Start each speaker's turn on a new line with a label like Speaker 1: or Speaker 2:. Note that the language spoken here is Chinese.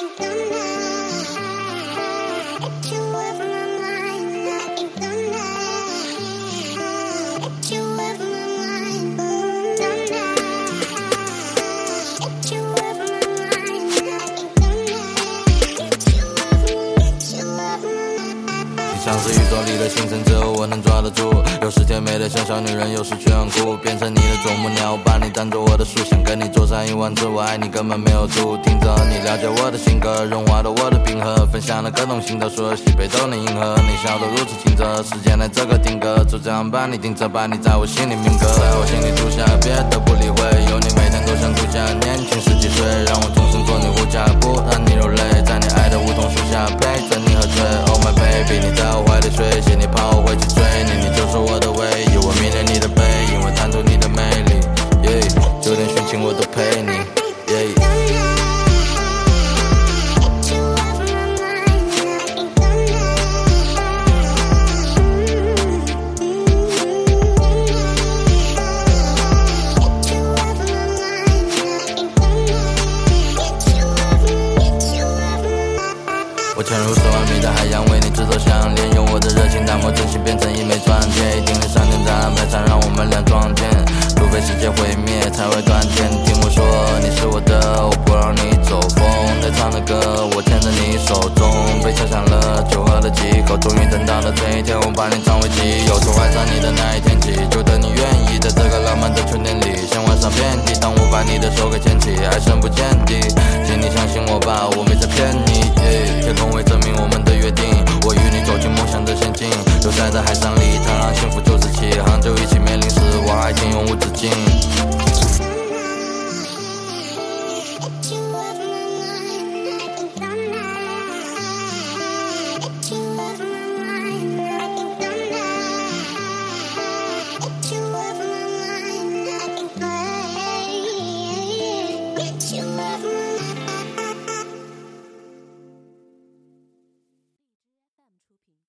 Speaker 1: think I'm not. 像是宇宙里的星辰，只有我能抓得住。有时甜美的像小女人，有时却很酷。变成你的啄木鸟，把你当做我的树，想跟你坐上一万次。我爱你根本没有度。听着你了解我的性格，融化了我的冰河，分享了各种心得，所有喜悲都能迎合。你笑得如此清澈，时间来这个定格，就这样把你定着，把你在我心里铭刻，在我心里住下，别的不理会。有你每天都像度假，年轻十几岁，让情我都陪你。我潜入十万米的海洋，为你制作项链，用我的热情打磨真心，变成一枚钻戒。一定世界毁灭，才会断电。听我说，你是我的，我不让你走风。在唱的歌，我牵着你手中，被敲响了，酒喝了几口，终于等到了这一天，我把你占为己有。从爱上你的那一天起，就等你愿意，在这个浪漫的春天里，像晚上遍地。当我把你的手给牵起，爱深不见底，请你相信我吧，我没在骗你。天空会证明我们的约定，我与你走进梦想。的仙境，就在海上。